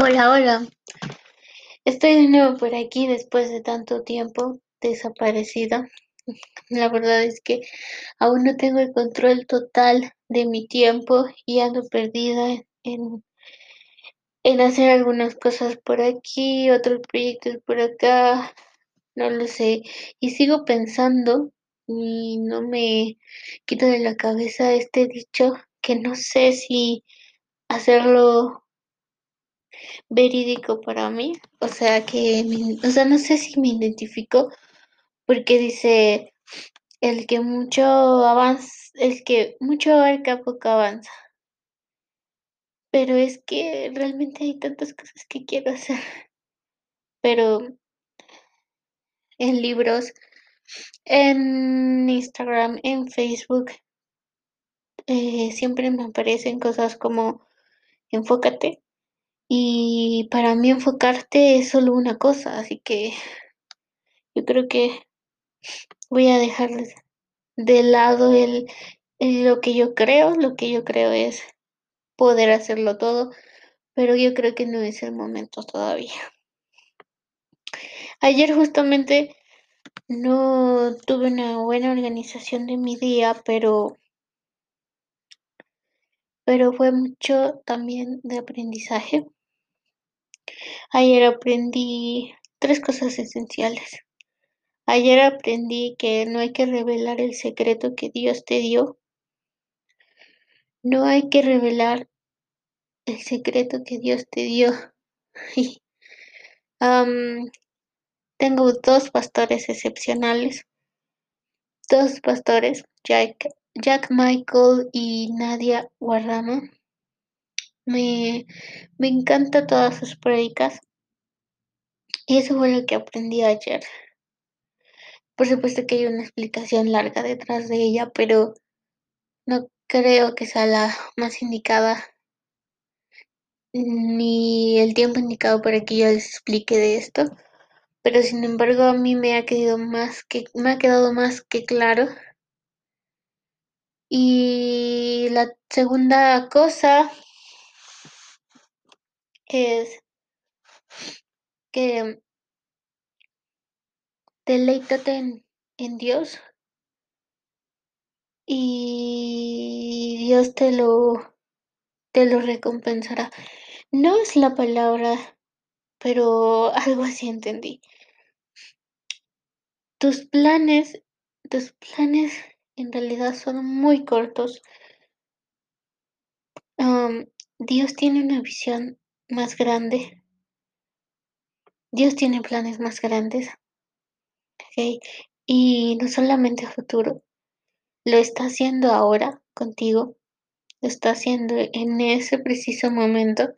Hola, hola. Estoy de nuevo por aquí después de tanto tiempo desaparecida. La verdad es que aún no tengo el control total de mi tiempo y ando perdida en, en hacer algunas cosas por aquí, otros proyectos por acá, no lo sé. Y sigo pensando y no me quito de la cabeza este dicho que no sé si hacerlo verídico para mí, o sea que, o sea, no sé si me identifico porque dice el que mucho avanza, el que mucho abarca poco avanza. Pero es que realmente hay tantas cosas que quiero hacer. Pero en libros, en Instagram, en Facebook, eh, siempre me aparecen cosas como enfócate. Y para mí enfocarte es solo una cosa, así que yo creo que voy a dejar de lado el, lo que yo creo, lo que yo creo es poder hacerlo todo, pero yo creo que no es el momento todavía. Ayer justamente no tuve una buena organización de mi día, pero pero fue mucho también de aprendizaje. Ayer aprendí tres cosas esenciales. Ayer aprendí que no hay que revelar el secreto que Dios te dio. No hay que revelar el secreto que Dios te dio. tengo dos pastores excepcionales. Dos pastores, Jack, Jack Michael y Nadia Guarrama. Me, me encanta todas sus prédicas. Y eso fue lo que aprendí ayer. Por supuesto que hay una explicación larga detrás de ella, pero no creo que sea la más indicada ni el tiempo indicado para que yo les explique de esto. Pero sin embargo a mí me ha quedado más que me ha quedado más que claro. Y la segunda cosa es que deleítate en, en Dios y Dios te lo te lo recompensará. No es la palabra, pero algo así entendí. Tus planes, tus planes en realidad son muy cortos. Dios tiene una visión más grande. Dios tiene planes más grandes. Y no solamente futuro, lo está haciendo ahora contigo, lo está haciendo en ese preciso momento.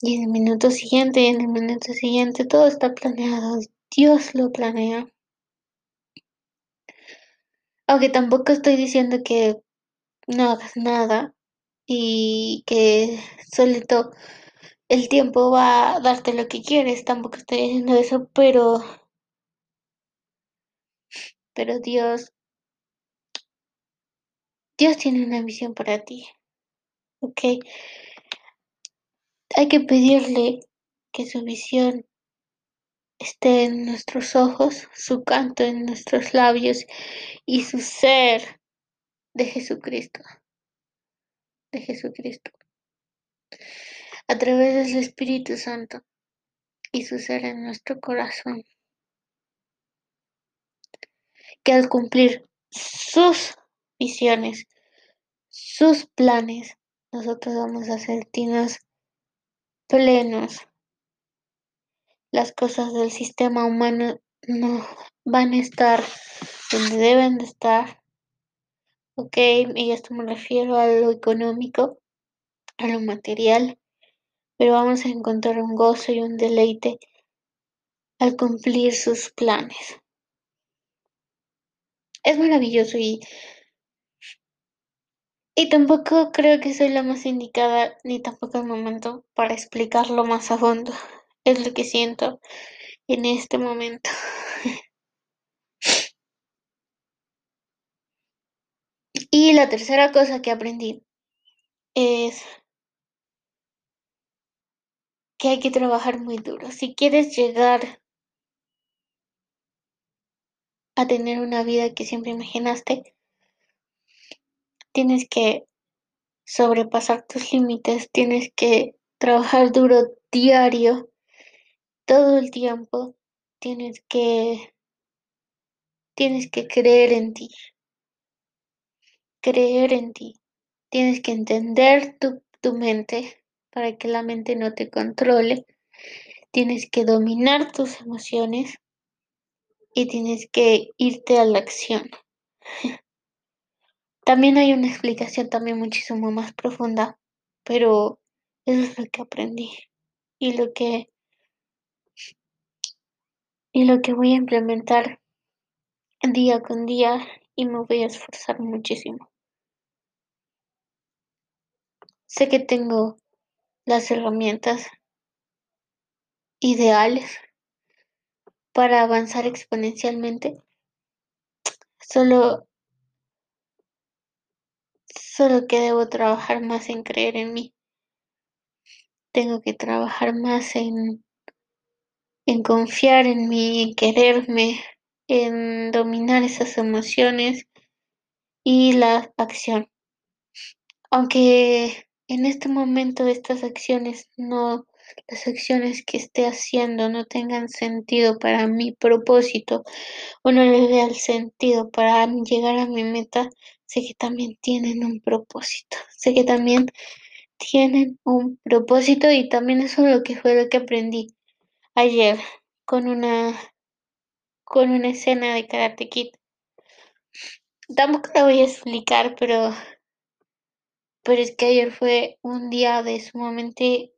Y en el minuto siguiente, en el minuto siguiente, todo está planeado. Dios lo planea. Aunque tampoco estoy diciendo que no hagas nada y que solito el tiempo va a darte lo que quieres, tampoco estoy diciendo eso, pero pero Dios Dios tiene una visión para ti. ¿Ok? Hay que pedirle que su visión esté en nuestros ojos, su canto en nuestros labios y su ser de Jesucristo. De Jesucristo. A través del Espíritu Santo y su ser en nuestro corazón. Que al cumplir sus visiones, sus planes, nosotros vamos a sentirnos plenos. Las cosas del sistema humano no van a estar donde deben de estar. Ok, y esto me refiero a lo económico, a lo material, pero vamos a encontrar un gozo y un deleite al cumplir sus planes. Es maravilloso y y tampoco creo que soy la más indicada ni tampoco el momento para explicarlo más a fondo. Es lo que siento en este momento. Y la tercera cosa que aprendí es que hay que trabajar muy duro. Si quieres llegar a tener una vida que siempre imaginaste, tienes que sobrepasar tus límites, tienes que trabajar duro diario, todo el tiempo, tienes que, tienes que creer en ti, creer en ti, tienes que entender tu, tu mente para que la mente no te controle, tienes que dominar tus emociones y tienes que irte a la acción. También hay una explicación también muchísimo más profunda, pero eso es lo que aprendí y lo que y lo que voy a implementar día con día y me voy a esforzar muchísimo. Sé que tengo las herramientas ideales para avanzar exponencialmente. Solo solo que debo trabajar más en creer en mí. Tengo que trabajar más en en confiar en mí, en quererme, en dominar esas emociones y la acción. Aunque en este momento estas acciones no, las acciones que esté haciendo no tengan sentido para mi propósito o no le vea el sentido para llegar a mi meta, sé que también tienen un propósito. Sé que también tienen un propósito y también eso es lo que fue lo que aprendí ayer con una con una escena de Karate Kid. Tampoco la voy a explicar, pero pero es que ayer fue un día de sumamente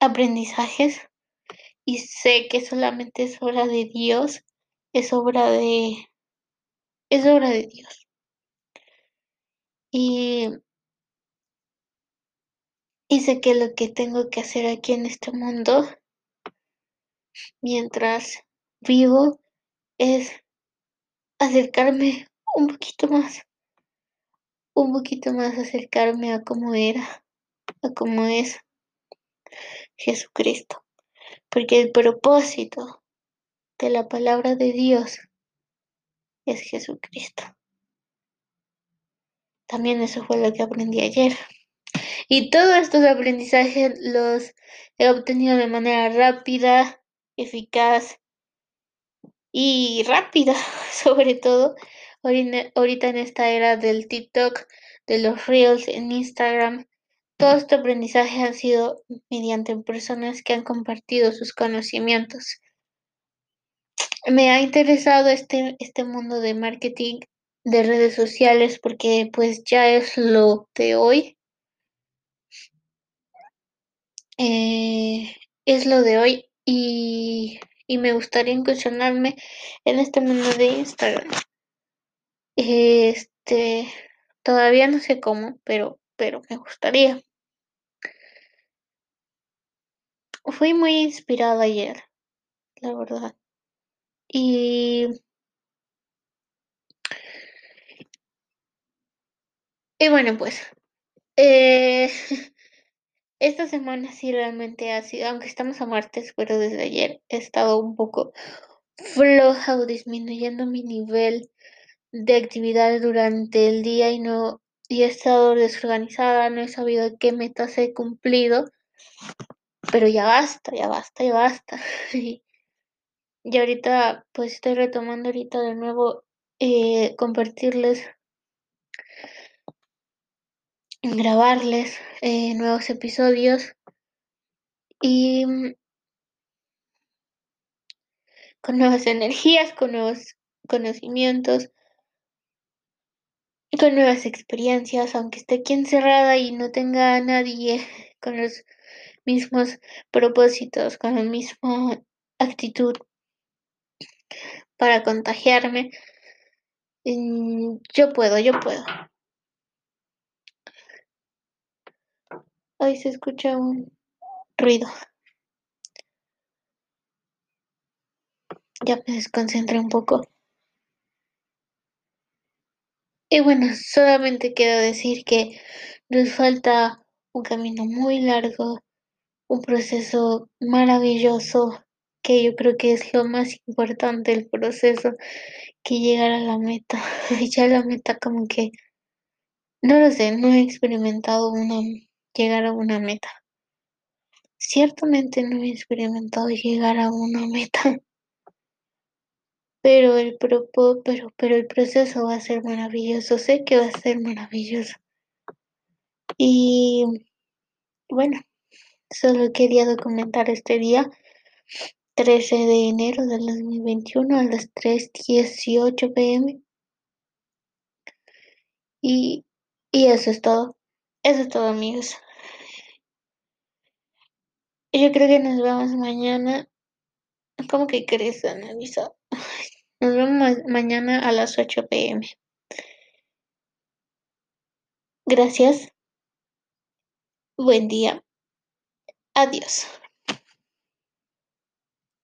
aprendizajes y sé que solamente es obra de Dios, es obra de es obra de Dios. Y y sé que lo que tengo que hacer aquí en este mundo mientras vivo es acercarme un poquito más, un poquito más acercarme a cómo era, a cómo es Jesucristo, porque el propósito de la palabra de Dios es Jesucristo. También eso fue lo que aprendí ayer. Y todos estos aprendizajes los he obtenido de manera rápida, eficaz y rápida, sobre todo ahorita en esta era del TikTok, de los Reels en Instagram. Todo este aprendizaje ha sido mediante personas que han compartido sus conocimientos. Me ha interesado este, este mundo de marketing de redes sociales porque pues ya es lo de hoy. Eh, es lo de hoy y, y me gustaría incursionarme en este mundo de Instagram. Este, todavía no sé cómo, pero, pero me gustaría. Fui muy inspirada ayer, la verdad. Y, y bueno, pues, eh, esta semana sí realmente ha sido, aunque estamos a martes, pero desde ayer he estado un poco floja o disminuyendo mi nivel de actividades durante el día y no y he estado desorganizada, no he sabido qué metas he cumplido, pero ya basta, ya basta, ya basta. y ahorita pues estoy retomando ahorita de nuevo eh, compartirles, grabarles eh, nuevos episodios y con nuevas energías, con nuevos conocimientos con nuevas experiencias, aunque esté aquí encerrada y no tenga a nadie con los mismos propósitos, con la misma actitud para contagiarme. Mm, yo puedo, yo puedo. Ahí se escucha un ruido. Ya me desconcentré un poco. Y bueno, solamente quiero decir que nos falta un camino muy largo un proceso maravilloso que yo creo que es lo más importante del proceso, que llegar a la meta. Ya la meta como que, no lo sé, no he experimentado una llegar a una meta. Ciertamente no he experimentado llegar a una meta. Pero el propo pero pero el proceso va a ser maravilloso, sé que va a ser maravilloso. Y bueno, solo quería documentar este día, 13 de enero del 2021 a las 3:18 PM. Y y eso es todo. Eso es todo, amigos. Yo creo que nos vemos mañana. ¿Cómo que crees, Annalisa? Nos vemos mañana a las 8 PM. Gracias. Buen día. Adiós.